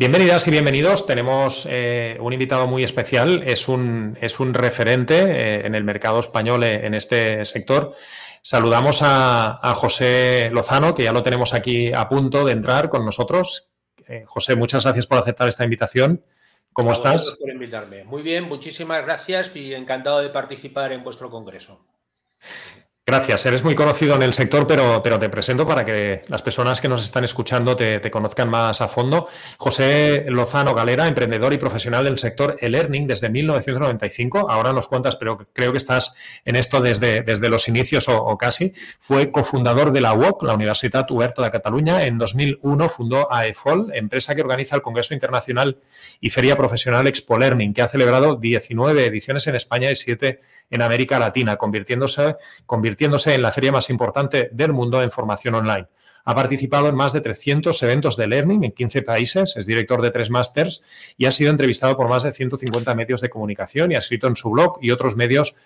Bienvenidas y bienvenidos. Tenemos eh, un invitado muy especial. Es un, es un referente eh, en el mercado español eh, en este sector. Saludamos a, José Lozano, que ya lo tenemos aquí a punto de entrar con nosotros. José, muchas gracias por aceptar esta invitación. ¿Cómo estás? por invitarme. Muy bien, muchísimas gracias y encantado de participar en vuestro congreso. Gracias, eres muy conocido en el sector, pero, pero te presento para que las personas que nos están escuchando te, conozcan más a fondo. José Lozano Galera, emprendedor y profesional del sector e-learning desde 1995. Ahora nos cuentas, pero creo que estás en esto desde, desde los inicios o, casi. Fue cofundador de la UOC, la Universidad Huerta de Cataluña. En 2001 fundó AEFOL, empresa que organiza el Congreso Internacional y Feria Profesional Expo Learning, que ha celebrado 19 ediciones en España y 7 en América Latina, convirtiéndose, convirtiéndose en la feria más importante del mundo en formación online. Ha participado en más de 300 eventos de learning en 15 países, es director de tres másters y ha sido entrevistado por más de 150 medios de comunicación y ha escrito en su blog y otros medios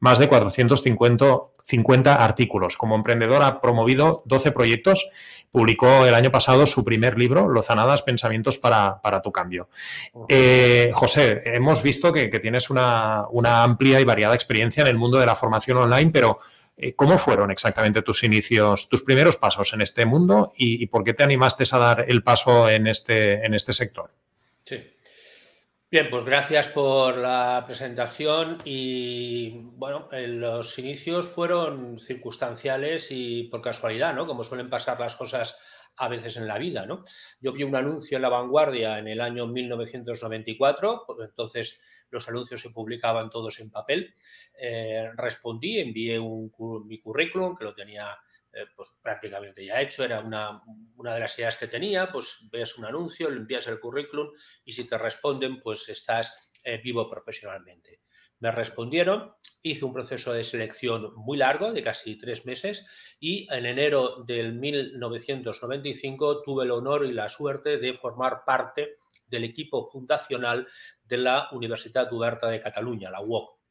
más de 450 artículos. Como emprendedor ha promovido 12 proyectos publicó el año pasado su primer libro, Lozanadas, Pensamientos para, tu Cambio. Eh, José, hemos visto que, tienes una, amplia y variada experiencia en el mundo de la formación online, pero eh, ¿cómo fueron exactamente tus inicios, tus primeros pasos en este mundo y, por qué te animaste a dar el paso en este, en este sector? Sí. Bien, pues gracias por la presentación y bueno, los inicios fueron circunstanciales y por casualidad, ¿no? Como suelen pasar las cosas a veces en la vida, ¿no? Yo vi un anuncio en La Vanguardia en el año 1994, pues entonces los anuncios se publicaban todos en papel. Eh, respondí, envié mi currículum, que lo tenía eh, pues prácticamente ya hecho, era una, una, de las ideas que tenía, pues ves un anuncio, envías el currículum y si te responden, pues estás eh, vivo profesionalmente. Me respondieron, hice un proceso de selección muy largo, de casi tres meses, y en enero del 1995 tuve el honor y la suerte de formar parte del equipo fundacional de la Universidad Oberta de Cataluña, la UOC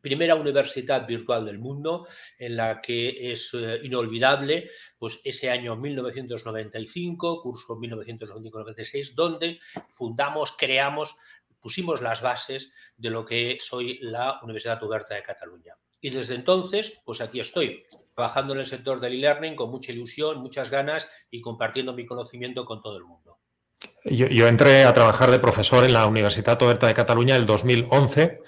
primera universidad virtual del mundo en la que es eh, inolvidable pues ese año 1995, curso 1995-96, donde fundamos, creamos, pusimos las bases de lo que es hoy la Universidad Oberta de Cataluña. Y desde entonces, pues aquí estoy, trabajando en el sector del e-learning con mucha ilusión, muchas ganas y compartiendo mi conocimiento con todo el mundo. Yo, entré a trabajar de profesor en la Universidad Oberta de Cataluña el 2011,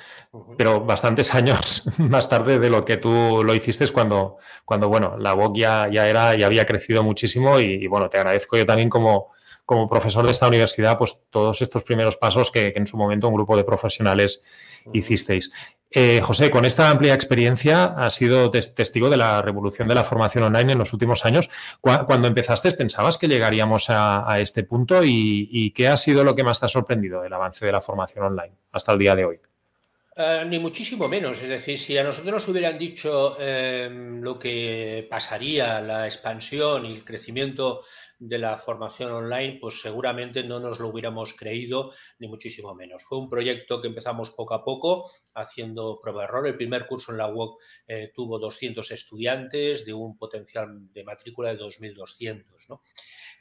pero bastantes años más tarde de lo que tú lo hiciste cuando, cuando bueno, la VOC ya, ya era, ya había crecido muchísimo y, bueno, te agradezco yo también como, como profesor de esta universidad, pues todos estos primeros pasos que en su momento un grupo de profesionales hicisteis. Eh, José, con esta amplia experiencia has sido testigo de la revolución de la formación online en los últimos años. Cuando empezaste, ¿pensabas que llegaríamos a, este punto? ¿Y, qué ha sido lo que más te ha sorprendido del avance de la formación online hasta el día de hoy? Eh, ni muchísimo menos. Es decir, si a nosotros nos hubieran dicho em, lo que pasaría, la expansión y el crecimiento de la formación online, pues seguramente no nos lo hubiéramos creído, ni muchísimo menos. Fue un proyecto que empezamos poco a poco, haciendo prueba-error. El primer curso en la UOC eh, tuvo 200 estudiantes de un potencial de matrícula de 2.200.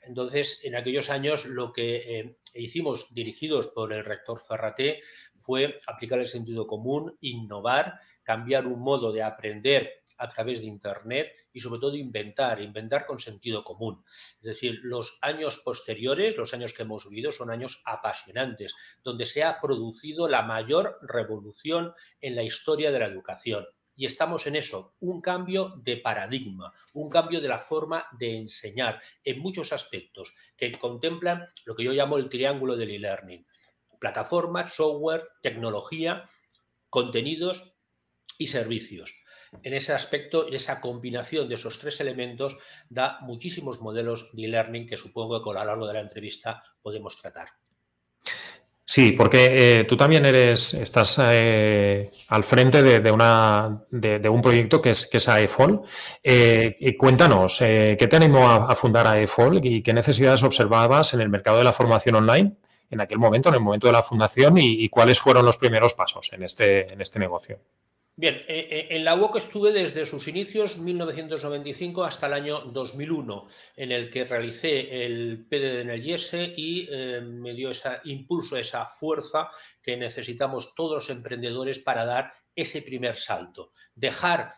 Entonces, en aquellos años lo que eh, hicimos, dirigidos por el rector Ferraté, fue aplicar el sentido común, innovar, cambiar un modo de aprender a través de Internet y sobre todo inventar, inventar con sentido común. Es decir, los años posteriores, los años que hemos vivido, son años apasionantes, donde se ha producido la mayor revolución en la historia de la educación. Y estamos en eso, un cambio de paradigma, un cambio de la forma de enseñar en muchos aspectos que contemplan lo que yo llamo el triángulo del e-learning. Plataforma, software, tecnología, contenidos y servicios en ese aspecto, esa combinación de esos tres elementos da muchísimos modelos de e-learning que supongo que a lo largo de la entrevista podemos tratar. Sí, porque eh, tú también eres, estás eh, al frente de, un proyecto que es, que es AEFOL. Eh, cuéntanos, ¿qué te animó a, fundar AEFOL y qué necesidades observabas en el mercado de la formación online en aquel momento, en el momento de la fundación, y, y cuáles fueron los primeros pasos en este, en este negocio? Bien, eh, eh, en la UOC estuve desde sus inicios, 1995, hasta el año 2001, en el que realicé el PDD en el IESE y eh, me dio ese impulso, esa fuerza que necesitamos todos los emprendedores para dar ese primer salto. Dejar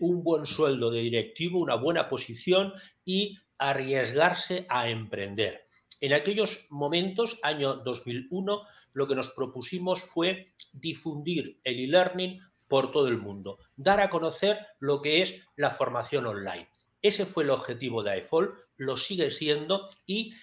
un buen sueldo de directivo, una buena posición y arriesgarse a emprender. En aquellos momentos, año 2001, lo que nos propusimos fue difundir el e-learning por todo el mundo, dar a conocer lo que es la formación online. Ese fue el objetivo de AEFOL, lo sigue siendo y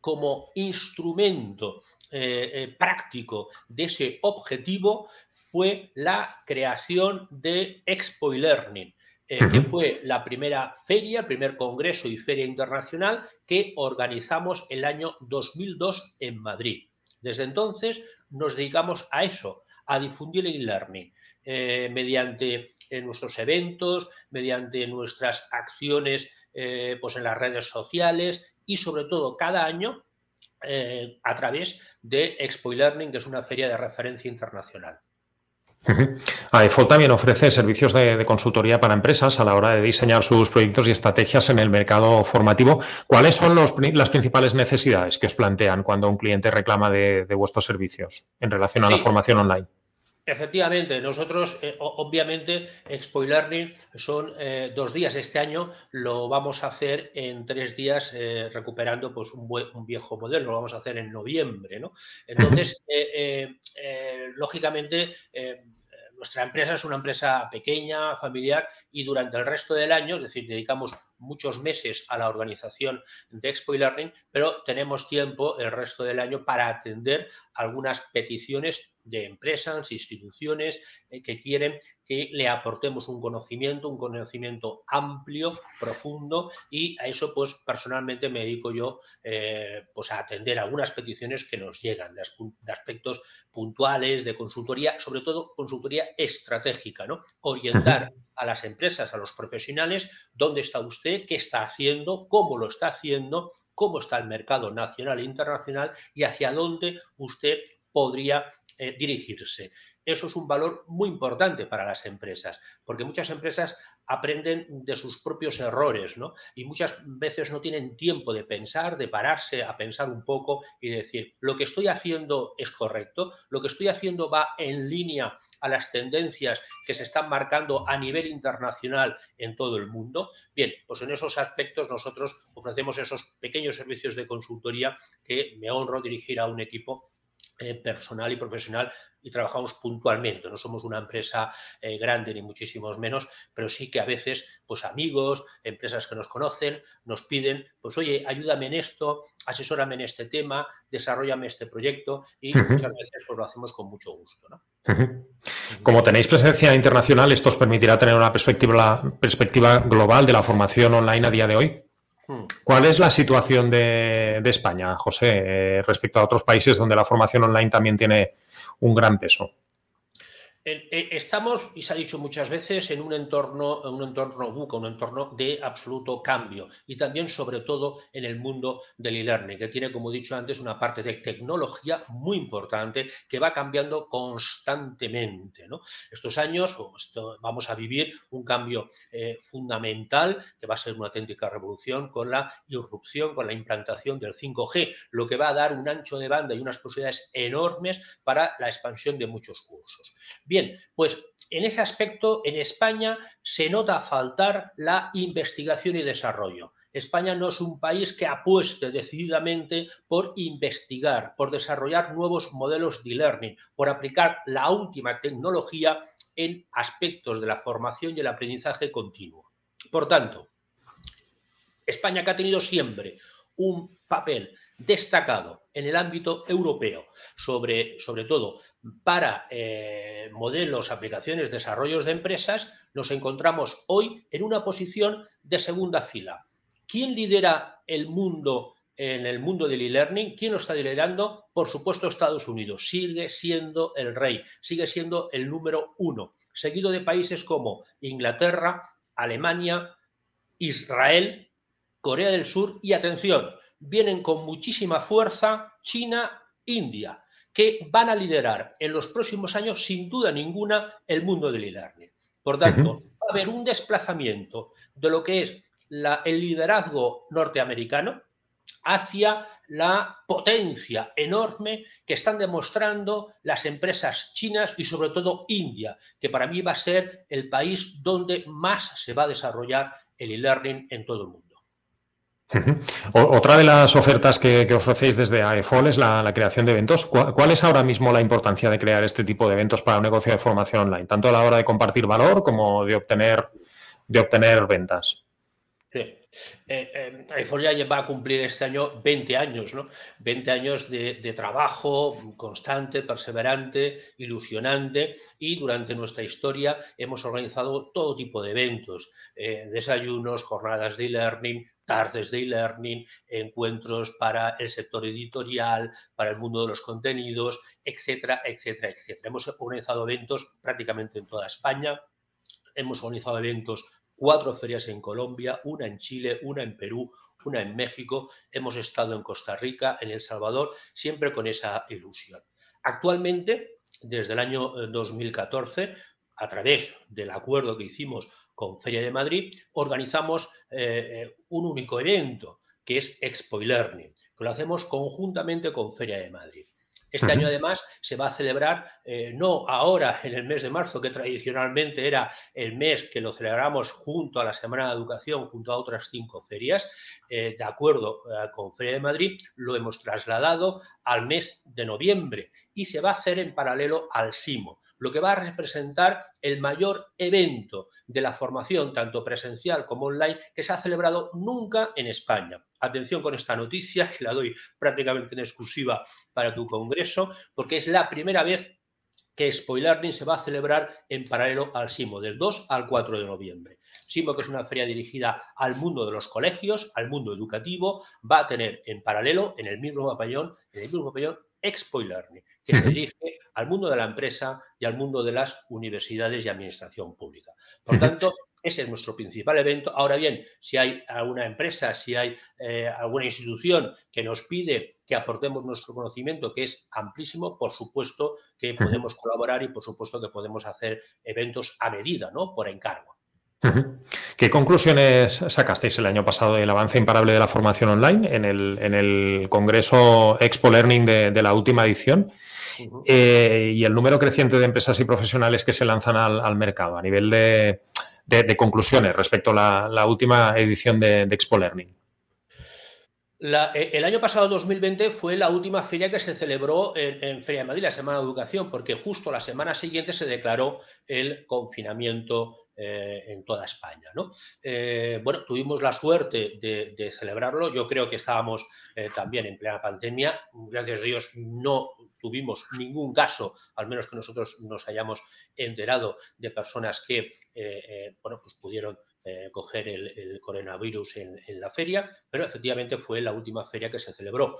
como instrumento eh, eh, práctico de ese objetivo fue la creación de Expo Learning, eh, que fue la primera feria, primer congreso y feria internacional que organizamos el año 2002 en Madrid. Desde entonces nos dedicamos a eso, a difundir el e-learning. Eh, mediante eh, nuestros eventos, mediante nuestras acciones eh, pues en las redes sociales y sobre todo cada año a través de Expo Learning, que es una feria de referencia internacional. AEFO también ofrece servicios de, consultoría para empresas a la hora de diseñar sus proyectos y estrategias en el mercado formativo. ¿Cuáles son las principales necesidades que os plantean cuando un cliente reclama de, vuestros servicios en relación a la formación online? Efectivamente, nosotros eh, obviamente Expo Learning son eh, dos días. Este año lo vamos a hacer en tres días eh, recuperando pues, un, un, viejo modelo, lo vamos a hacer en noviembre. ¿no? Entonces, lógicamente, nuestra empresa es una empresa pequeña, familiar y durante el resto del año, es decir, dedicamos muchos meses a la organización de Expo Learning, pero tenemos tiempo el resto del año para atender algunas peticiones de empresas, instituciones eh, que quieren que le aportemos un conocimiento, un conocimiento amplio, profundo y a eso pues personalmente me dedico yo eh, pues a atender algunas peticiones que nos llegan de, aspectos puntuales, de consultoría, sobre todo consultoría estratégica, ¿no? Orientar a las empresas, a los profesionales, dónde está usted, qué está haciendo, cómo lo está haciendo, cómo está el mercado nacional e internacional y hacia dónde usted podría eh, dirigirse. Eso es un valor muy importante para las empresas, porque muchas empresas aprenden de sus propios errores, ¿no? Y muchas veces no tienen tiempo de pensar, de pararse a pensar un poco y decir, lo que estoy haciendo es correcto, lo que estoy haciendo va en línea a las tendencias que se están marcando a nivel internacional en todo el mundo. Bien, pues en esos aspectos nosotros ofrecemos esos pequeños servicios de consultoría que me honro dirigir a un equipo eh, personal y profesional y trabajamos puntualmente. No somos una empresa eh, grande ni muchísimos menos, pero sí que a veces, pues amigos, empresas que nos conocen, nos piden, pues oye, ayúdame en esto, asesórame en este tema, desarrollame este proyecto y muchas veces pues lo hacemos con mucho gusto. Como tenéis presencia internacional, ¿esto os permitirá tener una perspectiva, perspectiva global de la formación online a día de hoy? Hmm. ¿Cuál es la situación de, España, José, eh, respecto a otros países donde la formación online también tiene un gran peso? Eh, estamos, y se ha dicho muchas veces, en un entorno, en un entorno buca, un entorno de absoluto cambio y también, sobre todo, en el mundo del e-learning, que tiene, como he dicho antes, una parte de tecnología muy importante que va cambiando constantemente. Estos años vamos a vivir un cambio eh, fundamental que va a ser una auténtica revolución con la irrupción, con la implantación del 5G, lo que va a dar un ancho de banda y unas posibilidades enormes para la expansión de muchos cursos. Bien, pues en ese aspecto en España se nota faltar la investigación y desarrollo. España no es un país que apueste decididamente por investigar, por desarrollar nuevos modelos de learning, por aplicar la última tecnología en aspectos de la formación y el aprendizaje continuo. Por tanto, España que ha tenido siempre un papel destacado en el ámbito europeo, sobre, sobre todo para eh, modelos, aplicaciones, desarrollos de empresas, nos encontramos hoy en una posición de segunda fila. ¿Quién lidera el mundo en el mundo del e-learning? ¿Quién lo está liderando? Por supuesto, Estados Unidos. Sigue siendo el rey, sigue siendo el número uno, seguido de países como Inglaterra, Alemania, Israel, Corea del Sur y, atención, vienen con muchísima fuerza China, India que van a liderar en los próximos años, sin duda ninguna, el mundo del e-learning. Por tanto, va a haber un desplazamiento de lo que es el liderazgo norteamericano hacia la potencia enorme que están demostrando las empresas chinas y sobre todo India, que para mí va a ser el país donde más se va a desarrollar el e-learning en todo el mundo. Otra de las ofertas que, ofrecéis desde AEFOL es la, creación de eventos. ¿Cuál, es ahora mismo la importancia de crear este tipo de eventos para un negocio de formación online? Tanto a la hora de compartir valor como de obtener, de obtener ventas. Sí. Eh, eh ya va a cumplir este año 20 años, ¿no? 20 años de, trabajo constante, perseverante, ilusionante y durante nuestra historia hemos organizado todo tipo de eventos, eh, desayunos, jornadas de e-learning, tardes de e-learning, encuentros para el sector editorial, para el mundo de los contenidos, etcétera, etcétera, etcétera. Hemos organizado eventos prácticamente en toda España, hemos organizado eventos cuatro ferias en Colombia, una en Chile, una en Perú, una en México, hemos estado en Costa Rica, en El Salvador, siempre con esa ilusión. Actualmente, desde el año 2014, eh, a través del acuerdo que hicimos con Feria de Madrid, organizamos eh, eh, un único evento, que es Expo Learning, que lo hacemos conjuntamente con Feria de Madrid. Este año además se va a celebrar eh, no ahora en el mes de marzo, que tradicionalmente era el mes que lo celebramos junto a la Semana de Educación, junto a otras cinco ferias, eh, de acuerdo eh, con Feria de Madrid, lo hemos trasladado al mes de noviembre y se va a hacer en paralelo al SIMO lo que va a representar el mayor evento de la formación, tanto presencial como online, que se ha celebrado nunca en España. Atención con esta noticia, que la doy prácticamente en exclusiva para tu congreso, porque es la primera vez que Spoilerning se va a celebrar en paralelo al SIMO, del 2 al 4 de noviembre. SIMO, que es una feria dirigida al mundo de los colegios, al mundo educativo, va a tener en paralelo, en el mismo pabellón, en el mismo pabellón, Expo Learning, que se dirige al mundo de la empresa y al mundo de las universidades y administración pública. Por tanto, ese es nuestro principal evento. Ahora bien, si hay alguna empresa, si hay eh, alguna institución que nos pide que aportemos nuestro conocimiento, que es amplísimo, por supuesto que podemos colaborar y por supuesto que podemos hacer eventos a medida, ¿no? Por encargo. ¿Qué conclusiones sacasteis el año pasado del avance imparable de la formación online en el, Congreso Expo Learning de, la última edición? Eh, y el número creciente de empresas y profesionales que se lanzan al, mercado a nivel de, conclusiones respecto a la, última edición de, Expo Learning. E, el año pasado, 2020, fue la última feria que se celebró en, en, Feria de Madrid, la Semana de Educación, porque justo la semana siguiente se declaró el confinamiento eh, en toda España. ¿no? Eh, bueno, tuvimos la suerte de, celebrarlo. Yo creo que estábamos eh, también en plena pandemia. Gracias a Dios no tuvimos ningún caso, al menos que nosotros nos hayamos enterado de personas que bueno, pues pudieron coger el, coronavirus en, la feria, pero efectivamente fue la última feria que se celebró.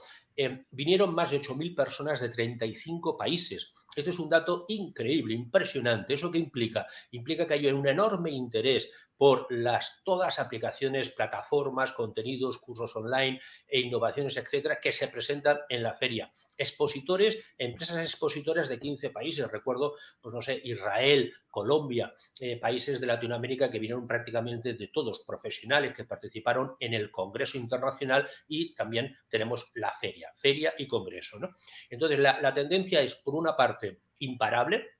vinieron más de 8.000 personas de 35 países. Este es un dato increíble, impresionante. ¿Eso qué implica? Implica que hay un enorme interés por las, todas aplicaciones, plataformas, contenidos, cursos online e innovaciones, etcétera, que se presentan en la feria. Expositores, empresas expositoras de 15 países, recuerdo, pues no sé, Israel, Colombia, eh, países de Latinoamérica que vinieron prácticamente de todos, profesionales que participaron en el Congreso Internacional y también tenemos la feria, feria y congreso. ¿no? Entonces, la tendencia es, por una parte, imparable,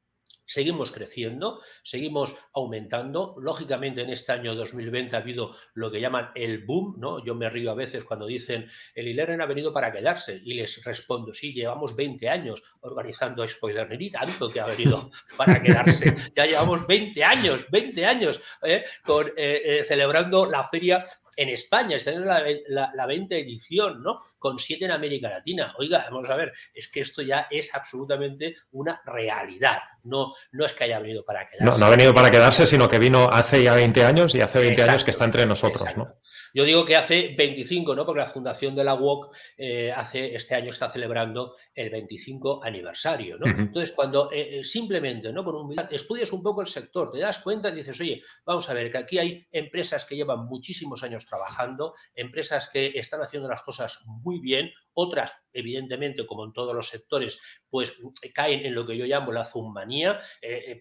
Seguimos creciendo, seguimos aumentando. Lógicamente, en este año 2020 ha habido lo que llaman el boom, ¿no? Yo me río a veces cuando dicen el e ha venido para quedarse y les respondo, sí, llevamos 20 años organizando y tanto que ha venido para quedarse. Ya llevamos 20 años, 20 años ¿eh? con, eh, eh, celebrando la feria en España, esta es la, la, 20 edición, ¿no? Con siete en América Latina. Oiga, vamos a ver, es que esto ya es absolutamente una realidad. No, no es que haya venido para quedarse. No, no ha venido para quedarse, sino que vino hace ya 20 años y hace 20 años que está entre nosotros, ¿no? Yo digo que hace 25, ¿no? Porque la fundación de la UOC eh, hace, este año está celebrando el 25 aniversario, ¿no? Entonces, cuando eh, eh, simplemente, ¿no? Con humildad, estudias un poco el sector, te das cuenta y dices, oye, vamos a ver, que aquí hay empresas que llevan muchísimos años trabajando, empresas que están haciendo las cosas muy bien, otras, evidentemente, como en todos los sectores, pues caen en lo que yo llamo la zummanía,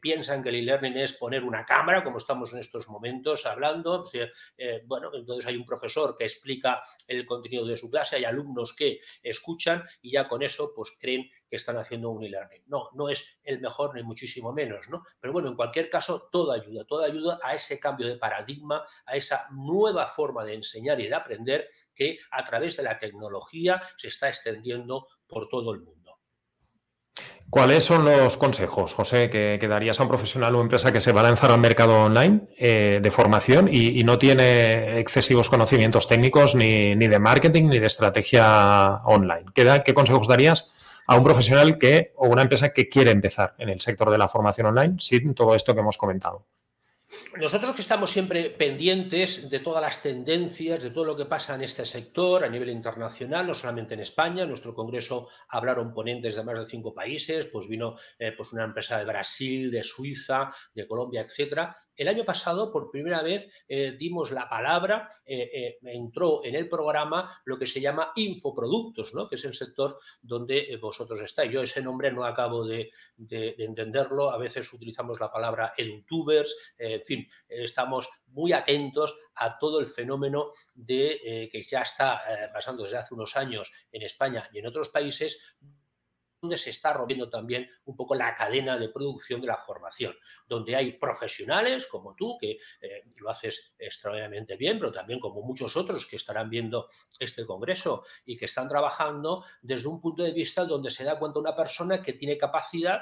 piensan que el e-learning es poner una cámara, como estamos en estos momentos hablando. bueno, entonces hay un profesor que explica el contenido de su clase, hay alumnos que escuchan y ya con eso pues creen que están haciendo un e-learning. No, no es el mejor ni muchísimo menos, ¿no? Pero bueno, en cualquier caso, toda ayuda, toda ayuda a ese cambio de paradigma, a esa nueva forma de enseñar y de aprender que a través de la tecnología se está extendiendo por todo el mundo. ¿Cuáles son los consejos, José, que, darías a un profesional o empresa que se va a lanzar al mercado online eh, de formación y, no tiene excesivos conocimientos técnicos ni, de marketing ni de estrategia online? ¿Qué, ¿Qué, consejos darías a un profesional que o una empresa que quiere empezar en el sector de la formación online sin todo esto que hemos comentado? Nosotros que estamos siempre pendientes de todas las tendencias, de todo lo que pasa en este sector a nivel internacional, no solamente en España, en nuestro congreso hablaron ponentes de más de cinco países, pues vino eh, pues una empresa de Brasil, de Suiza, de Colombia, etcétera, el año pasado, por primera vez, eh, dimos la palabra, eh, eh, entró en el programa lo que se llama infoproductos, ¿no? que es el sector donde vosotros estáis. Yo ese nombre no acabo de, entenderlo. A veces utilizamos la palabra edutubers. en fin, estamos muy atentos a todo el fenómeno de que ya está pasando desde hace unos años en España y en otros países donde se está rompiendo también un poco la cadena de producción de la formación, donde hay profesionales como tú, que eh, lo haces extraordinariamente bien, pero también como muchos otros que estarán viendo este congreso y que están trabajando desde un punto de vista donde se da cuenta una persona que tiene capacidad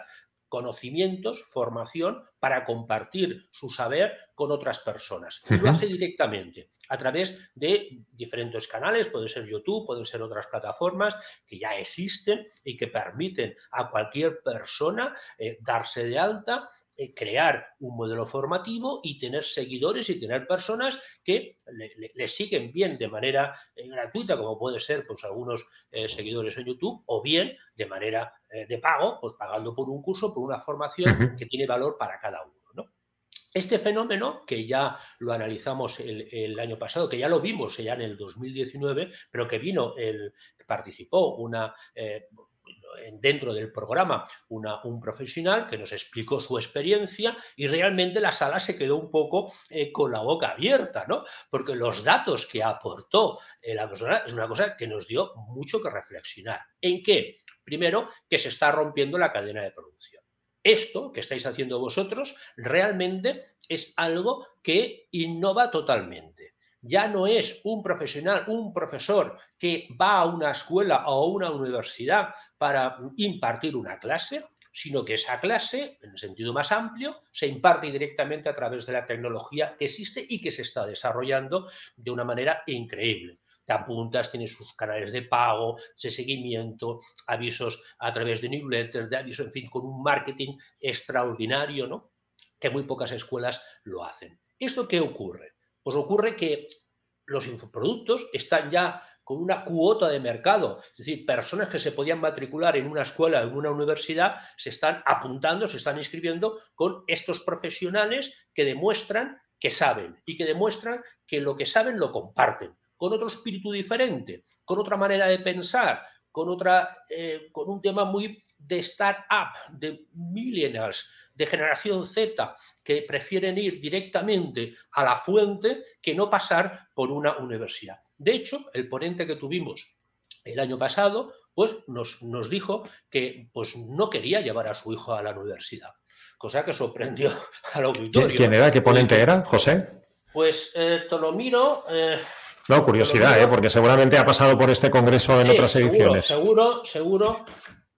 conocimientos, formación para compartir su saber con otras personas. Y lo hace directamente a través de diferentes canales, puede ser YouTube, pueden ser otras plataformas que ya existen y que permiten a cualquier persona eh, darse de alta, eh, crear un modelo formativo y tener seguidores y tener personas que le, siguen bien de manera eh, gratuita, como puede ser pues algunos seguidores en YouTube, o bien de manera de pago, pues pagando por un curso, por una formación que tiene valor para cada uno. Este fenómeno, que ya lo analizamos el, año pasado, que ya lo vimos ya en el 2019, pero que vino, el, participó una, eh, dentro del programa un profesional que nos explicó su experiencia y realmente la sala se quedó un poco eh, con la boca abierta, ¿no? Porque los datos que aportó eh, la persona es una cosa que nos dio mucho que reflexionar. ¿En qué? Primero, que se está rompiendo la cadena de producción. Esto que estáis haciendo vosotros realmente es algo que innova totalmente. Ya no es un profesional, un profesor que va a una escuela o a una universidad para impartir una clase, sino que esa clase, en el sentido más amplio, se imparte directamente a través de la tecnología que existe y que se está desarrollando de una manera increíble te apuntas, tienes sus canales de pago, de seguimiento, avisos a través de newsletters, de avisos, en fin, con un marketing extraordinario, ¿no? Que muy pocas escuelas lo hacen. ¿Esto qué ocurre? Pues ocurre que los infoproductos están ya con una cuota de mercado, es decir, personas que se podían matricular en una escuela en una universidad se están apuntando, se están inscribiendo con estos profesionales que demuestran que saben y que demuestran que lo que saben lo comparten con otro espíritu diferente, con otra manera de pensar, con, otra, eh, con un tema muy de start-up, de millennials, de generación Z, que prefieren ir directamente a la fuente que no pasar por una universidad. De hecho, el ponente que tuvimos el año pasado, pues nos, nos dijo que pues, no quería llevar a su hijo a la universidad, cosa que sorprendió al auditorio. ¿Quién era? ¿Qué ponente era, José? Pues eh, Tolomiro, eh, no, curiosidad, ¿eh? porque seguramente ha pasado por este congreso en otras ediciones. Seguro, seguro.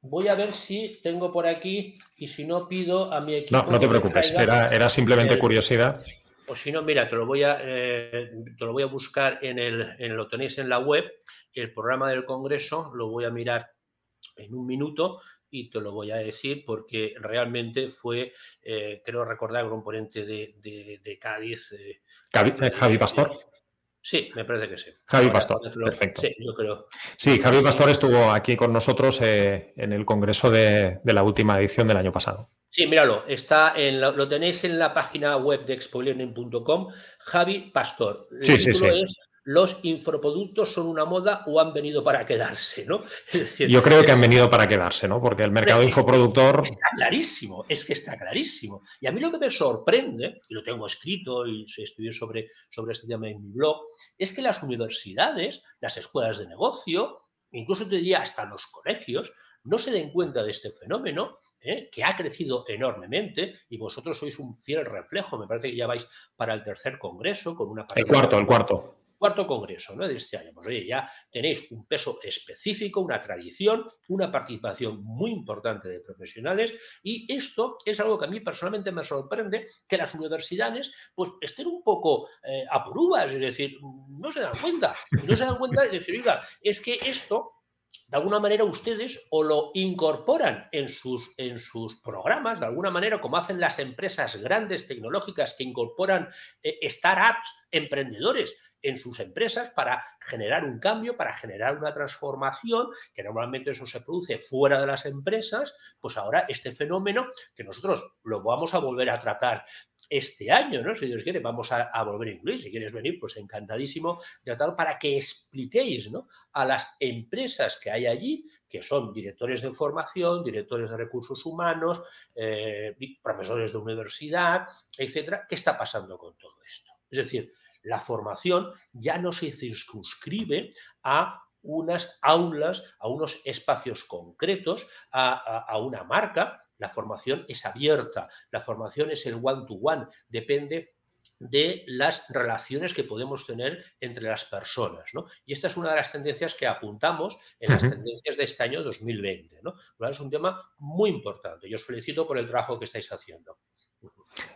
Voy a ver si tengo por aquí y si no pido a mi equipo. No, no te preocupes, era, simplemente curiosidad. O si no, mira, te lo voy a, eh, te lo voy a buscar en el, en, lo tenéis en la web, el programa del congreso, lo voy a mirar en un minuto y te lo voy a decir porque realmente fue, eh, creo recordar, un ponente de, de, Cádiz. Eh, Javi Pastor. Sí, me parece que sí. Javi Pastor, perfecto. Sí, yo creo. Sí, Javi Pastor estuvo aquí con nosotros eh, en el congreso de, la última edición del año pasado. Sí, míralo, está en lo, tenéis en la página web de expolearning.com, Javi Pastor. sí, sí, sí. Es los infoproductos son una moda o han venido para quedarse, ¿no? Yo creo que han venido para quedarse, ¿no? Porque el mercado infoproductor... Está clarísimo, es que está clarísimo. Y a mí lo que me sorprende, y lo tengo escrito y estudié sobre, sobre este tema en mi blog, es que las universidades, las escuelas de negocio, incluso te diría hasta los colegios, no se den cuenta de este fenómeno ¿eh? que ha crecido enormemente y vosotros sois un fiel reflejo. Me parece que ya vais para el tercer congreso con una... El cuarto, el cuarto cuarto congreso ¿no? de este año. Pues oye, ya tenéis un peso específico, una tradición, una participación muy importante de profesionales y esto es algo que a mí personalmente me sorprende, que las universidades pues estén un poco eh, apurúas, es decir, no se dan cuenta, no se dan cuenta de decir, oiga, es que esto de alguna manera ustedes o lo incorporan en sus, en sus programas, de alguna manera, como hacen las empresas grandes tecnológicas que incorporan eh, startups, emprendedores, en sus empresas para generar un cambio, para generar una transformación, que normalmente eso se produce fuera de las empresas, pues ahora este fenómeno que nosotros lo vamos a volver a tratar este año, ¿no? Si Dios quiere, vamos a, volver a incluir. Si quieres venir, pues encantadísimo de tal para que expliquéis ¿no? a las empresas que hay allí, que son directores de formación, directores de recursos humanos, eh, profesores de universidad, etcétera, qué está pasando con todo esto. Es decir, la formación ya no se circunscribe a unas aulas, a unos espacios concretos, a, una marca. La formación es abierta, la formación es el one-to-one, depende de las relaciones que podemos tener entre las personas. Y esta es una de las tendencias que apuntamos en las tendencias de este año 2020. ¿no? Es un tema muy importante. Yo os felicito por el trabajo que estáis haciendo.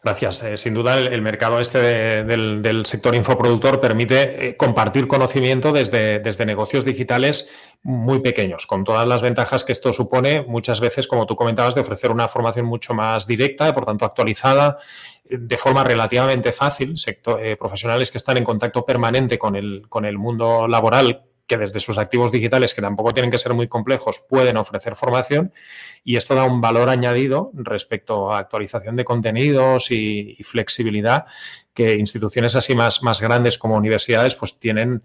Gracias. Eh, sin duda, el, mercado este del, sector infoproductor permite eh, compartir conocimiento desde, desde, negocios digitales muy pequeños, con todas las ventajas que esto supone, muchas veces, como tú comentabas, de ofrecer una formación mucho más directa, por tanto actualizada, eh, de forma relativamente fácil, profesionales que están en contacto permanente con el, con el mundo laboral que desde sus activos digitales, que tampoco tienen que ser muy complejos, pueden ofrecer formación y esto da un valor añadido respecto a actualización de contenidos y, flexibilidad que instituciones así más, más grandes como universidades pues tienen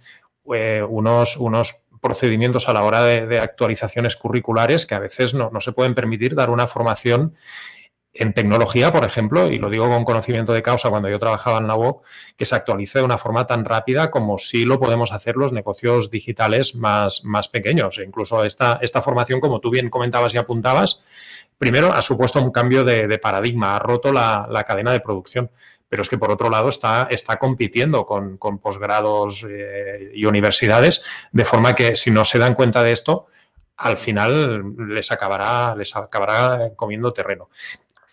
eh, unos, unos procedimientos a la hora de, actualizaciones curriculares que a veces no, no se pueden permitir dar una formación en tecnología, por ejemplo, y lo digo con conocimiento de causa cuando yo trabajaba en UOC, que se actualice de una forma tan rápida como si lo podemos hacer los negocios digitales más, más pequeños. E incluso esta, esta formación, como tú bien comentabas y apuntabas, primero ha supuesto un cambio de, paradigma, ha roto la, cadena de producción, pero es que por otro lado está, está compitiendo con, posgrados eh, y universidades, de forma que si no se dan cuenta de esto, al final les acabará, les acabará comiendo terreno.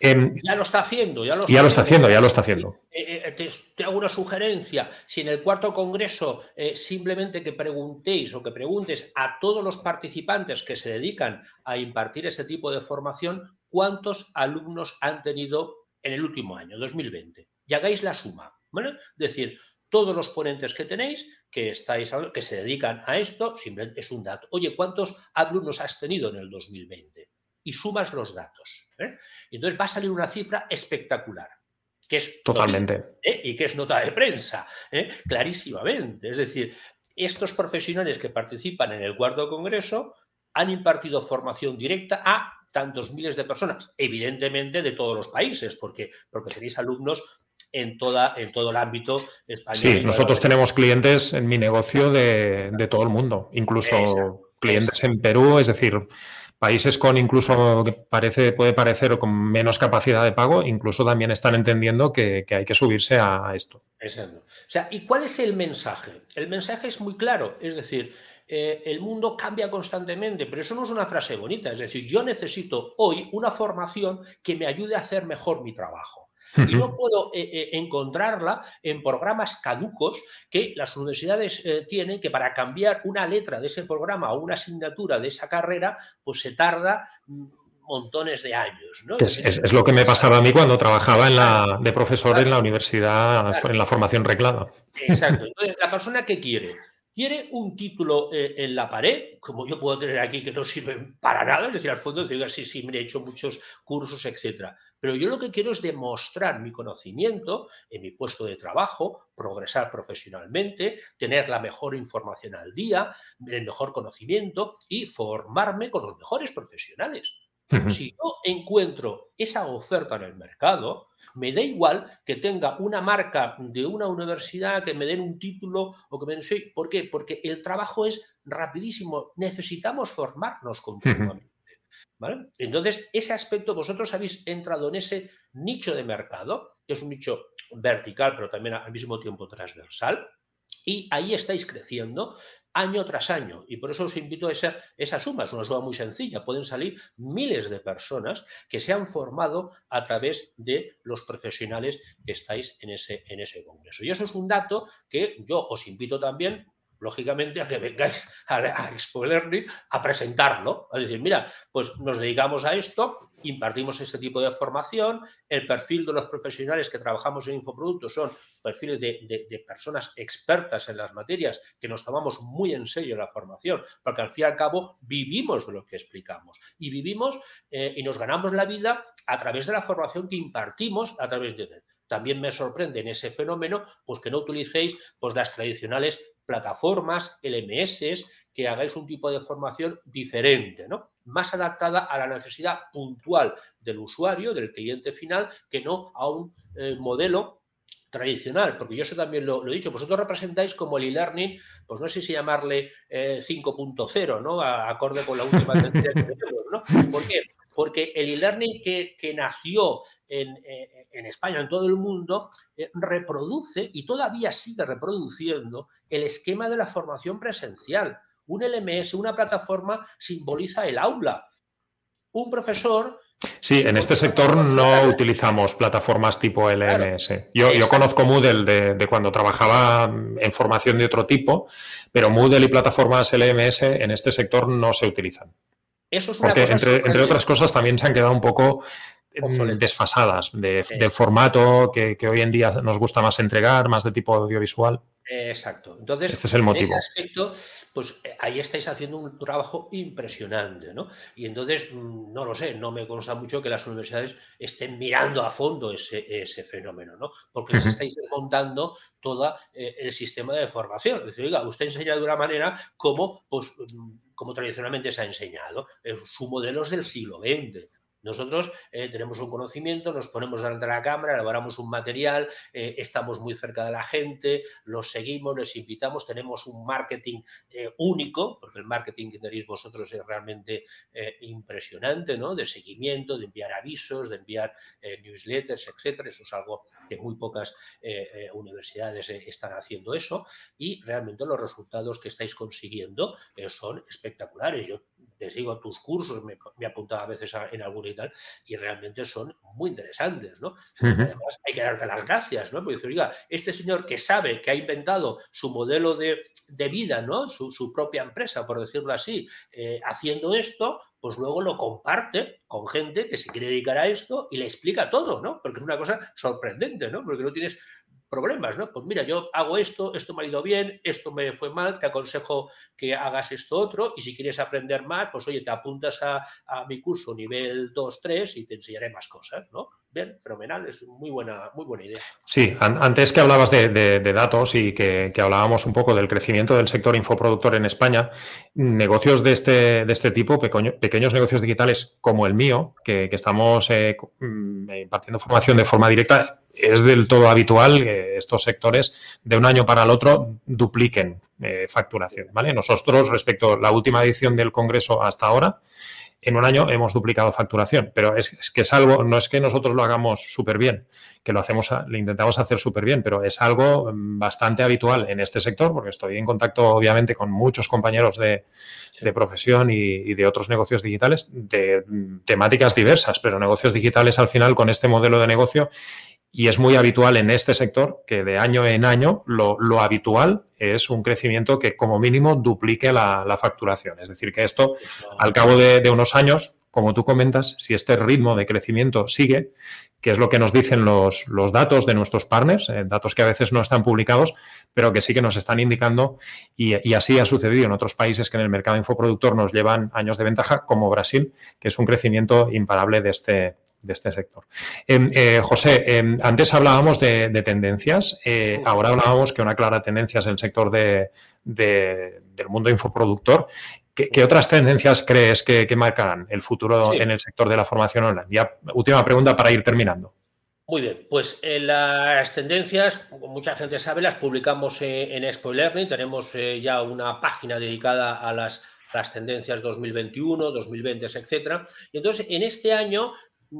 Em, ya lo está haciendo, ya lo, está, haciendo, ya lo está haciendo. Eh, eh, te, hago una sugerencia. Si en el cuarto congreso eh, simplemente que preguntéis o que preguntes a todos los participantes que se dedican a impartir ese tipo de formación, ¿cuántos alumnos han tenido en el último año, 2020? Y hagáis la suma. Es decir, todos los ponentes que tenéis, que, estáis, que se dedican a esto, simplemente es un dato. Oye, ¿cuántos alumnos has tenido en el 2020? y sumas los datos. ¿eh? Y entonces va a salir una cifra espectacular. Que es Totalmente. ¿eh? Y que es nota de prensa, ¿eh? clarísimamente. Es decir, estos profesionales que participan en el cuarto congreso han impartido formación directa a tantos miles de personas, evidentemente de todos los países, porque, porque tenéis alumnos en, toda, en todo el ámbito español. Sí, nosotros tenemos clientes en mi negocio de, de todo el mundo, incluso clientes en Perú, es decir, Países con incluso que parece, puede parecer con menos capacidad de pago, incluso también están entendiendo que, hay que subirse a esto. Exacto. O sea, ¿y cuál es el mensaje? El mensaje es muy claro, es decir, eh, el mundo cambia constantemente, pero eso no es una frase bonita, es decir, yo necesito hoy una formación que me ayude a hacer mejor mi trabajo y no puedo eh, eh, encontrarla en programas caducos que las universidades eh, tienen, que para cambiar una letra de ese programa o una asignatura de esa carrera, pues se tarda mm, montones de años. Es, lo que me pasaba a mí cuando trabajaba en la, de profesor en la universidad, en la formación reclada. Exacto. Entonces, la persona que quiere quiere un título eh, en la pared, como yo puedo tener aquí, que no sirven para nada, es decir, al fondo diga, sí, sí, me he hecho muchos cursos, etcétera. Pero yo lo que quiero es demostrar mi conocimiento en mi puesto de trabajo, progresar profesionalmente, tener la mejor información al día, el mejor conocimiento y formarme con los mejores profesionales. Si yo encuentro esa oferta en el mercado, me da igual que tenga una marca de una universidad, que me den un título o que me den... ¿Por qué? Porque el trabajo es rapidísimo. Necesitamos formarnos continuamente. Entonces, ese aspecto, vosotros habéis entrado en ese nicho de mercado, que es un nicho vertical, pero también al mismo tiempo transversal, y ahí estáis creciendo año tras año. Y por eso os invito a esa, esa suma. Es una suma muy sencilla. Pueden salir miles de personas que se han formado a través de los profesionales que estáis en ese, en ese congreso. Y eso es un dato que yo os invito también lógicamente, a que vengáis a, a Expo Learning a presentarlo. Es decir, mira, pues nos dedicamos a esto, impartimos este tipo de formación, el perfil de los profesionales que trabajamos en infoproductos son perfiles de, personas expertas en las materias que nos tomamos muy en serio la formación, porque al fin y al cabo vivimos de lo que explicamos. Y vivimos eh, y nos ganamos la vida a través de la formación que impartimos a través de también me sorprende en ese fenómeno pues que no utilicéis pues las tradicionales plataformas, LMS, que hagáis un tipo de formación diferente, ¿no? más adaptada a la necesidad puntual del usuario, del cliente final, que no a un eh, modelo tradicional, porque yo eso también lo, he dicho, vosotros representáis como el e-learning, pues no sé si llamarle 5.0, eh, ¿no? acorde con la última tendencia que tenemos, ¿no? ¿Por qué? Porque el e-learning que, nació en, eh, en, España, en todo el mundo, reproduce y todavía sigue reproduciendo el esquema de la formación presencial. Un LMS, una plataforma, simboliza el aula. Un profesor Sí, en este sector no utilizamos plataformas tipo LMS. Yo, conozco Moodle de, cuando trabajaba en formación de otro tipo, pero Moodle y plataformas LMS en este sector no se utilizan. Eso es una Porque entre, otras cosas también se han quedado un poco mm, desfasadas de, formato que, hoy en día nos gusta más entregar, más de tipo audiovisual. Exacto. Entonces, este es el motivo. en ese aspecto, pues eh, ahí estáis haciendo un trabajo impresionante, ¿no? Y entonces, mm, no lo sé, no me consta mucho que las universidades estén mirando a fondo ese, ese fenómeno, ¿no? Porque les estáis desmontando todo eh, el sistema de formación. Es decir, oiga, usted enseña de una manera como, pues, mm, como tradicionalmente se ha enseñado. Su modelo es del siglo XX. Nosotros eh, tenemos un conocimiento, nos ponemos delante de la cámara, elaboramos un material, eh, estamos muy cerca de la gente, los seguimos, les invitamos, tenemos un marketing eh, único, porque el marketing que tenéis vosotros es realmente impresionante, ¿no? De seguimiento, de enviar avisos, de enviar newsletters, etcétera. Eso es algo que muy pocas universidades están haciendo eso y realmente los resultados que estáis consiguiendo son espectaculares. Yo les sigo tus cursos, me, me apuntado a veces en alguna y tal, y realmente son muy interesantes, ¿no? Además, hay que darte las gracias, ¿no? Porque diga, este señor que sabe que ha inventado su modelo de, vida, ¿no? Su, propia empresa, por decirlo así, eh, haciendo esto, pues luego lo comparte con gente que se quiere dedicar a esto y le explica todo, ¿no? Porque es una cosa sorprendente, ¿no? Porque no tienes problemas, ¿no? Pues mira, yo hago esto, esto me ha ido bien, esto me fue mal, te aconsejo que hagas esto otro y si quieres aprender más, pues oye, te apuntas a, mi curso nivel 2, 3 y te enseñaré más cosas, ¿no? Bien, fenomenal, es muy buena, muy buena idea. Sí, antes que hablabas de, datos y que, hablábamos un poco del crecimiento del sector infoproductor en España, negocios de este, de este tipo, pequeños negocios digitales como el mío, que, estamos eh, mm, impartiendo formación de forma directa, es del todo habitual que estos sectores de un año para el otro dupliquen eh, facturación. ¿vale? Nosotros, respecto a la última edición del Congreso hasta ahora, en un año hemos duplicado facturación, pero es, que es algo, no es que nosotros lo hagamos súper bien, que lo hacemos, lo intentamos hacer súper bien, pero es algo mm, bastante habitual en este sector, porque estoy en contacto obviamente con muchos compañeros de, profesión y, y, de otros negocios digitales, de mm, temáticas diversas, pero negocios digitales al final con este modelo de negocio y es muy habitual en este sector que de año en año lo, habitual es un crecimiento que como mínimo duplique la, facturación. Es decir, que esto al cabo de, unos años, como tú comentas, si este ritmo de crecimiento sigue, que es lo que nos dicen los, los datos de nuestros partners, eh, datos que a veces no están publicados, pero que sí que nos están indicando, y, así ha sucedido en otros países que en el mercado infoproductor nos llevan años de ventaja, como Brasil, que es un crecimiento imparable de este, de este sector. Em, eh, José, em, antes hablábamos de, tendencias, eh, ahora hablábamos que una clara tendencia es el sector de, del mundo infoproductor. ¿Qué, otras tendencias crees que, marcarán el futuro en el sector de la formación online? Ya, última pregunta para ir terminando. Muy bien, pues eh, las tendencias, como mucha gente sabe, las publicamos en Expo Learning. Tenemos ya una página dedicada a las, las tendencias 2021, 2020, etcétera. Y entonces, en este año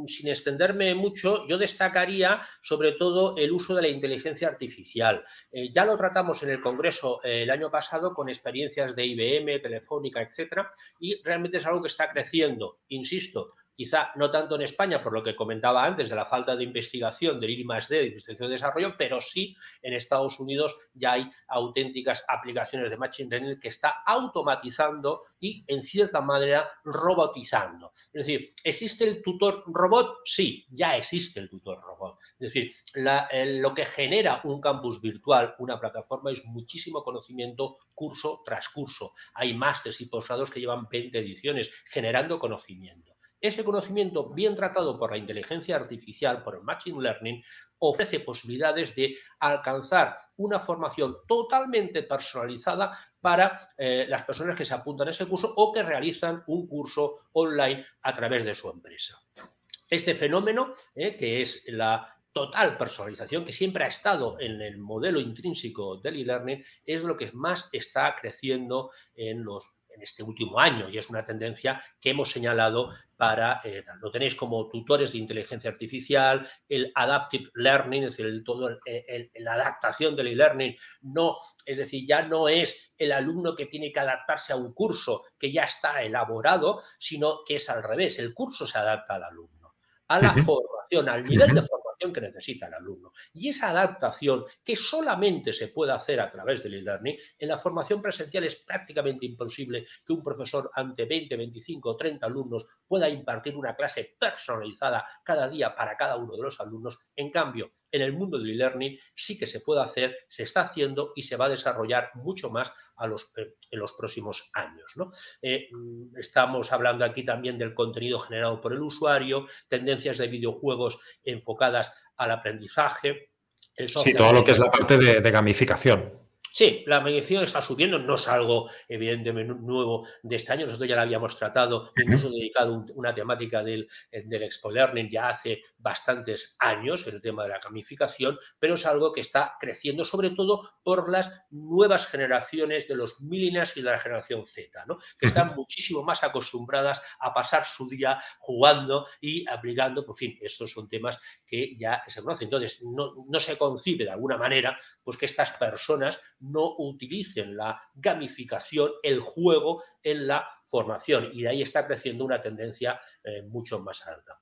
sin extenderme mucho, yo destacaría sobre todo el uso de la inteligencia artificial. Eh, ya lo tratamos en el Congreso eh, el año pasado con experiencias de IBM, Telefónica, etcétera, y realmente es algo que está creciendo. Insisto, quizá no tanto en España, por lo que comentaba antes, de la falta de investigación del I de investigación y desarrollo, pero sí en Estados Unidos ya hay auténticas aplicaciones de Machine Learning que está automatizando y, en cierta manera, robotizando. Es decir, ¿existe el tutor robot? Sí, ya existe el tutor robot. Es decir, lo que genera un campus virtual, una plataforma, es muchísimo conocimiento curso tras curso. Hay másteres y posados que llevan 20 ediciones generando conocimiento. Ese conocimiento bien tratado por la inteligencia artificial, por el Machine Learning, ofrece posibilidades de alcanzar una formación totalmente personalizada para eh, las personas que se apuntan a ese curso o que realizan un curso online a través de su empresa. Este fenómeno, eh, que es la total personalización que siempre ha estado en el modelo intrínseco del e-learning es lo que más está creciendo en los en este último año y es una tendencia que hemos señalado para, eh, lo tenéis como tutores de inteligencia artificial, el adaptive learning, es decir, el, todo la adaptación del e-learning, no, es decir, ya no es el alumno que tiene que adaptarse a un curso que ya está elaborado, sino que es al revés, el curso se adapta al alumno, a la formación, al nivel de formación que necesita el alumno. Y esa adaptación que solamente se puede hacer a través del e-learning, en la formación presencial es prácticamente imposible que un profesor ante 20, 25 o 30 alumnos pueda impartir una clase personalizada cada día para cada uno de los alumnos. En cambio, en el mundo del e-learning sí que se puede hacer, se está haciendo y se va a desarrollar mucho más a los, en los próximos años. ¿no? Eh, mm, estamos hablando aquí también del contenido generado por el usuario, tendencias de videojuegos enfocadas al aprendizaje. sí, todo lo que es la parte de gamificación. Sí, la medición está subiendo, no es algo evidentemente nuevo de este año, nosotros ya la habíamos tratado, incluso dedicado una temática del, del Expo Learning ya hace bastantes años, el tema de la gamificación, pero es algo que está creciendo sobre todo por las nuevas generaciones de los millennials y de la generación Z, ¿no? que están muchísimo más acostumbradas a pasar su día jugando y aplicando, por fin, estos son temas que ya se conocen. Entonces, no, no se concibe de alguna manera pues que estas personas no utilicen la gamificación, el juego en la formación. Y de ahí está creciendo una tendencia eh, mucho más alta.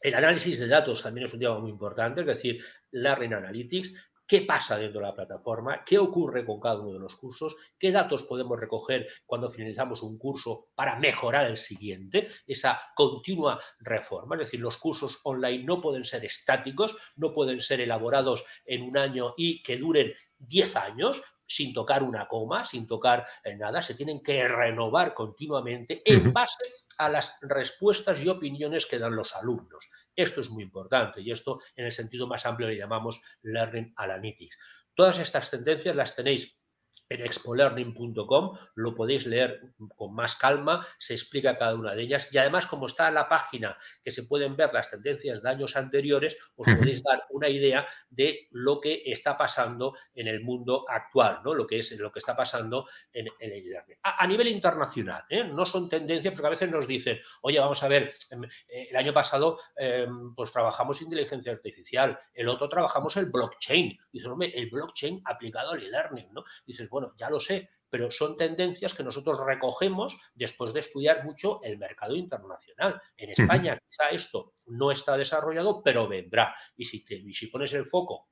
El análisis de datos también es un tema muy importante, es decir, Learning Analytics, qué pasa dentro de la plataforma, qué ocurre con cada uno de los cursos, qué datos podemos recoger cuando finalizamos un curso para mejorar el siguiente, esa continua reforma. Es decir, los cursos online no pueden ser estáticos, no pueden ser elaborados en un año y que duren 10 años, sin tocar una coma, sin tocar eh, nada, se tienen que renovar continuamente en base a las respuestas y opiniones que dan los alumnos. Esto es muy importante y esto en el sentido más amplio le llamamos Learning Analytics. Todas estas tendencias las tenéis en expolearning.com, lo podéis leer con más calma, se explica cada una de ellas y además como está en la página que se pueden ver las tendencias de años anteriores, os podéis dar una idea de lo que está pasando en el mundo actual, ¿no? lo que es lo que está pasando en, el e-learning. A, nivel internacional, ¿eh? no son tendencias porque a veces nos dicen, oye, vamos a ver, em, eh, el año pasado em, pues trabajamos inteligencia artificial, el otro trabajamos el blockchain, dices, hombre, el blockchain aplicado al e-learning, ¿no? Dices, bueno, ya lo sé, pero son tendencias que nosotros recogemos después de estudiar mucho el mercado internacional. En España quizá esto no está desarrollado, pero vendrá. Y si, si pones el foco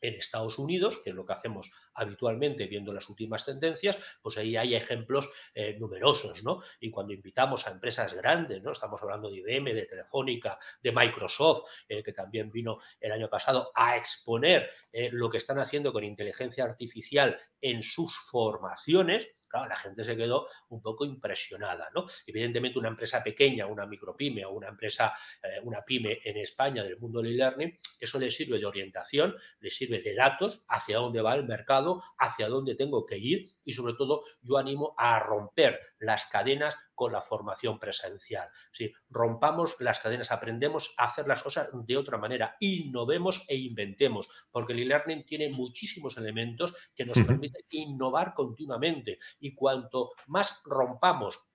en Estados Unidos, que es lo que hacemos habitualmente viendo las últimas tendencias, pues ahí hay ejemplos eh, numerosos, ¿no? Y cuando invitamos a empresas grandes, ¿no? Estamos hablando de IBM, de Telefónica, de Microsoft, eh, que también vino el año pasado a exponer eh, lo que están haciendo con inteligencia artificial en sus formaciones, Claro, la gente se quedó un poco impresionada, ¿no? Evidentemente, una empresa pequeña, una micropyme o una empresa, eh, una pyme en España del mundo del e-learning, eso le sirve de orientación, le sirve de datos hacia dónde va el mercado, hacia dónde tengo que ir y sobre todo yo animo a romper las cadenas con la formación presencial. Si rompamos las cadenas, aprendemos a hacer las cosas de otra manera, innovemos e inventemos, porque el e-learning tiene muchísimos elementos que nos permiten innovar continuamente y cuanto más rompamos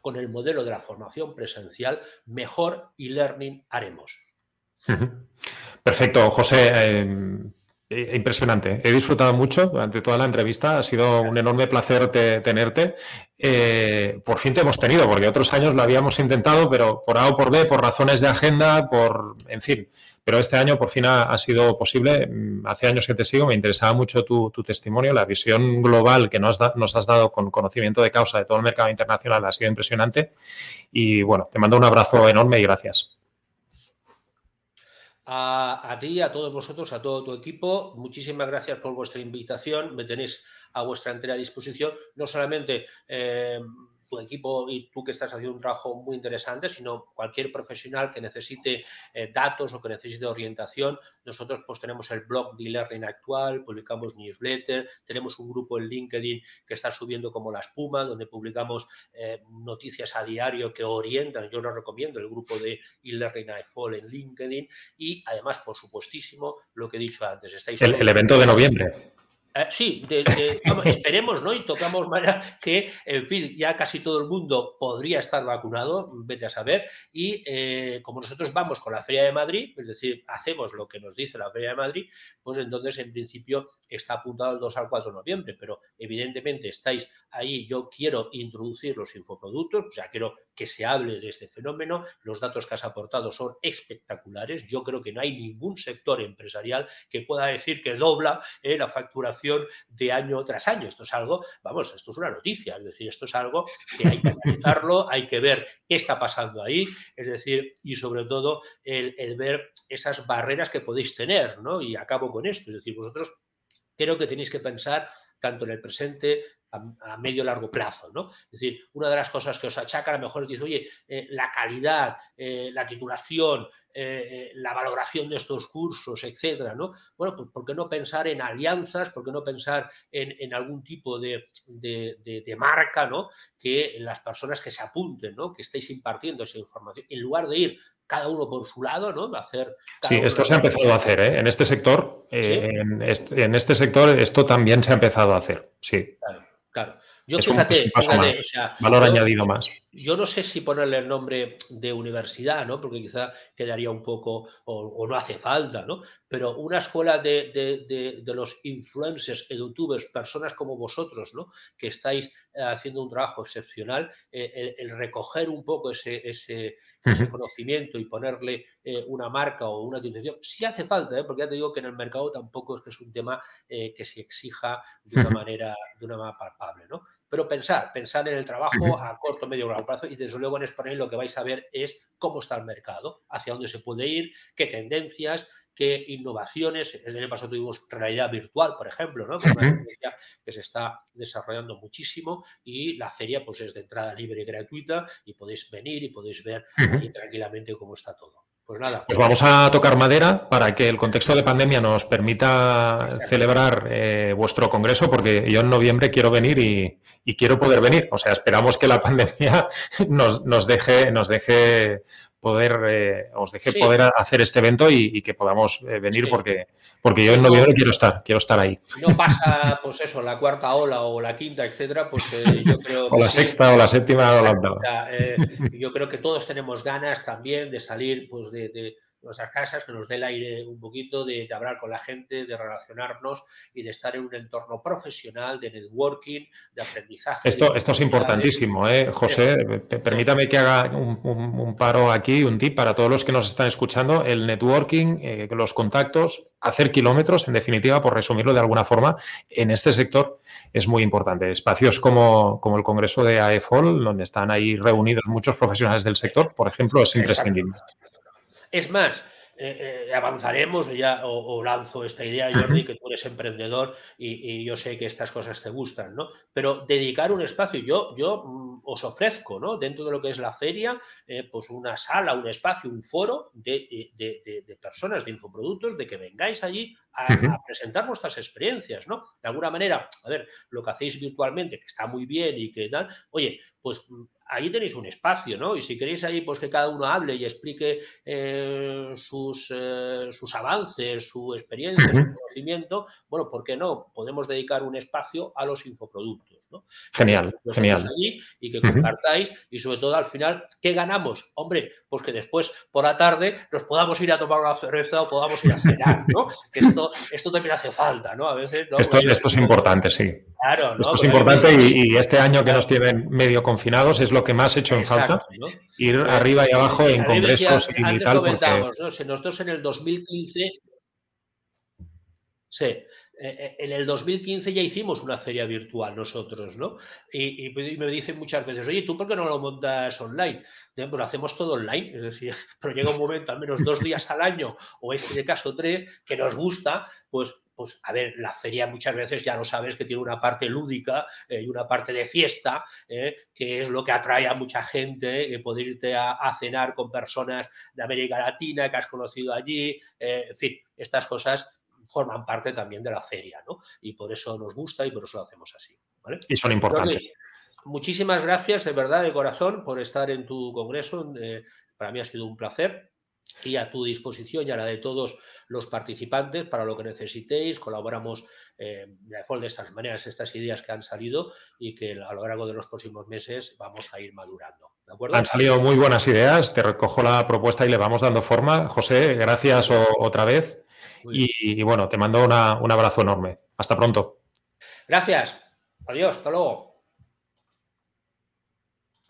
con el modelo de la formación presencial, mejor e-learning haremos. Perfecto, José. Em, eh, impresionante. He disfrutado mucho durante toda la entrevista. Ha sido un enorme placer tenerte. Eh, por fin te hemos tenido, porque otros años lo habíamos intentado, pero por A o por B, por razones de agenda, por, en fin. Pero este año por fin ha, sido posible. Mm, hace años que te sigo, me interesaba mucho tu, testimonio. La visión global que nos, nos has dado con conocimiento de causa de todo el mercado internacional ha sido impresionante. Y bueno, te mando un abrazo enorme y gracias. A, ti, a todos vosotros, a todo tu equipo, muchísimas gracias por vuestra invitación. Me tenéis a vuestra entera disposición, no solamente eh, tu equipo y tú que estás haciendo un trabajo muy interesante, sino cualquier profesional que necesite eh, datos o que necesite orientación. Nosotros pues tenemos el blog de learning actual, publicamos newsletter, tenemos un grupo en LinkedIn que está subiendo como la espuma, donde publicamos eh, noticias a diario que orientan, yo lo recomiendo, el grupo de e-learning iFall en LinkedIn y además, por supuestísimo, lo que he dicho antes, estáis... el evento de noviembre. Eh, sí, esperemos, ¿no? Y tocamos manera que, en fin, ya casi todo el mundo podría estar vacunado, vete a saber. Y eh, como nosotros vamos con la Feria de Madrid, es decir, hacemos lo que nos dice la Feria de Madrid, pues entonces en principio está apuntado el 2 al 4 de noviembre. Pero evidentemente estáis ahí, yo quiero introducir los infoproductos, o sea, quiero que se hable de este fenómeno. Los datos que has aportado son espectaculares. Yo creo que no hay ningún sector empresarial que pueda decir que dobla eh, la facturación de año tras año. Esto es algo, vamos, esto es una noticia, es decir, esto es algo que hay que analizarlo, hay que ver qué está pasando ahí, es decir, y sobre todo el, el ver esas barreras que podéis tener, ¿no? Y acabo con esto, es decir, vosotros creo que tenéis que pensar tanto en el presente a, medio largo plazo, ¿no? Es decir, una de las cosas que os achaca a lo mejor es decir, oye, eh, la calidad, eh, la titulación, eh, la valoración de estos cursos, etcétera, ¿no? Bueno, pues ¿por qué no pensar en alianzas? ¿Por qué no pensar en, algún tipo de, marca, ¿no? Que las personas que se apunten, ¿no? Que estéis impartiendo esa información, en lugar de ir cada uno por su lado, ¿no? Hacer sí, esto se ha empezado a hacer, ¿eh? En este sector, en, este, en, este, sector esto también se ha empezado a hacer, sí. Claro. Claro. Yo fíjate, valor añadido más. Yo no sé si ponerle el nombre de universidad, ¿no? Porque quizá quedaría un poco, o, no hace falta, ¿no? Pero una escuela de, los influencers, youtubers, personas como vosotros, ¿no? Que estáis eh, haciendo un trabajo excepcional, eh, el, recoger un poco ese, ese, conocimiento y ponerle eh, una marca o una atención, sí hace falta, ¿eh? porque ya te digo que en el mercado tampoco es que es un tema que se exija de una manera, de una manera palpable, ¿no? Pero pensar, pensar en el trabajo a corto, medio, largo plazo y desde luego en Exponent lo que vais a ver es cómo está el mercado, hacia dónde se puede ir, qué tendencias, qué innovaciones. El año pasado tuvimos realidad virtual, por ejemplo, ¿no? una tendencia que se está desarrollando muchísimo y la feria pues es de entrada libre y gratuita y podéis venir y podéis ver tranquilamente cómo está todo. Pues nada. Pues vamos a tocar madera para que el contexto de pandemia nos permita celebrar eh, vuestro congreso, porque yo en noviembre quiero venir y, quiero poder venir. O sea, esperamos que la pandemia nos, nos deje, nos deje poder, eh, os deje poder hacer este evento y, que podamos eh, venir porque, porque yo en noviembre quiero estar, quiero estar ahí. No pasa, pues eso, la cuarta ola o la quinta, etcétera, pues eh, yo creo. o la sexta o la séptima o la yo creo que todos tenemos ganas también de salir, pues de, nuestras casas, que nos dé el aire un poquito de, hablar con la gente, de relacionarnos y de estar en un entorno profesional, de networking, de aprendizaje. Esto, esto es importantísimo, ¿eh? José. Permítame que haga un, paro aquí, un tip para todos los que nos están escuchando. El networking, eh, los contactos, hacer kilómetros, en definitiva, por resumirlo de alguna forma, en este sector es muy importante. Espacios como, como el Congreso de AEFOL, donde están ahí reunidos muchos profesionales del sector, por ejemplo, es imprescindible. Es más, eh, eh, avanzaremos ya o, lanzo esta idea, Jordi, que tú eres emprendedor y, yo sé que estas cosas te gustan, ¿no? Pero dedicar un espacio, yo, yo mm, os ofrezco, ¿no? Dentro de lo que es la feria, eh, pues una sala, un espacio, un foro de, de, personas, de infoproductos, de que vengáis allí a, a, presentar vuestras experiencias, ¿no? De alguna manera, a ver, lo que hacéis virtualmente, que está muy bien y que tal, oye, pues ahí tenéis un espacio, ¿no? Y si queréis ahí, pues que cada uno hable y explique eh, sus, eh, sus, avances, su experiencia, su conocimiento, bueno, ¿por qué no? Podemos dedicar un espacio a los infoproductos, ¿no? Genial, genial. y que compartáis y sobre todo al final, ¿qué ganamos? Hombre, pues que después por la tarde nos podamos ir a tomar una cerveza o podamos ir a cenar, ¿no? Que esto, esto también hace falta, ¿no? A veces, ¿no? Esto, esto es importante, sí. Claro, ¿no? Esto es importante y, este año que nos tienen medio confinados es lo que más he hecho en falta. Ir arriba y abajo en congresos y tal. Porque... Nosotros en el 2015... Sí, eh, eh, en el 2015 ya hicimos una feria virtual nosotros, ¿no? Y, me dicen muchas veces, oye, ¿tú por qué no lo montas online? Pues lo hacemos todo online, es decir, pero llega un momento, al menos dos días al año, o este caso tres, que nos gusta, pues pues a ver, la feria muchas veces ya lo sabes que tiene una parte lúdica eh, y una parte de fiesta, que es lo que atrae a mucha gente, poder irte a, cenar con personas de América Latina que has conocido allí, en fin, estas cosas forman parte también de la feria, ¿no? Y por eso nos gusta y por eso lo hacemos así. ¿vale? Y son importantes. muchísimas gracias de verdad, de corazón, por estar en tu congreso. Eh, para mí ha sido un placer y a tu disposición y a la de todos los participantes para lo que necesitéis. Colaboramos eh, de estas maneras, estas ideas que han salido y que a lo largo de los próximos meses vamos a ir madurando. ¿de acuerdo? Han salido muy buenas ideas, te recojo la propuesta y le vamos dando forma. José, gracias otra vez. Y, bueno, te mando un abrazo enorme. Hasta pronto. Gracias. Adiós. Hasta luego.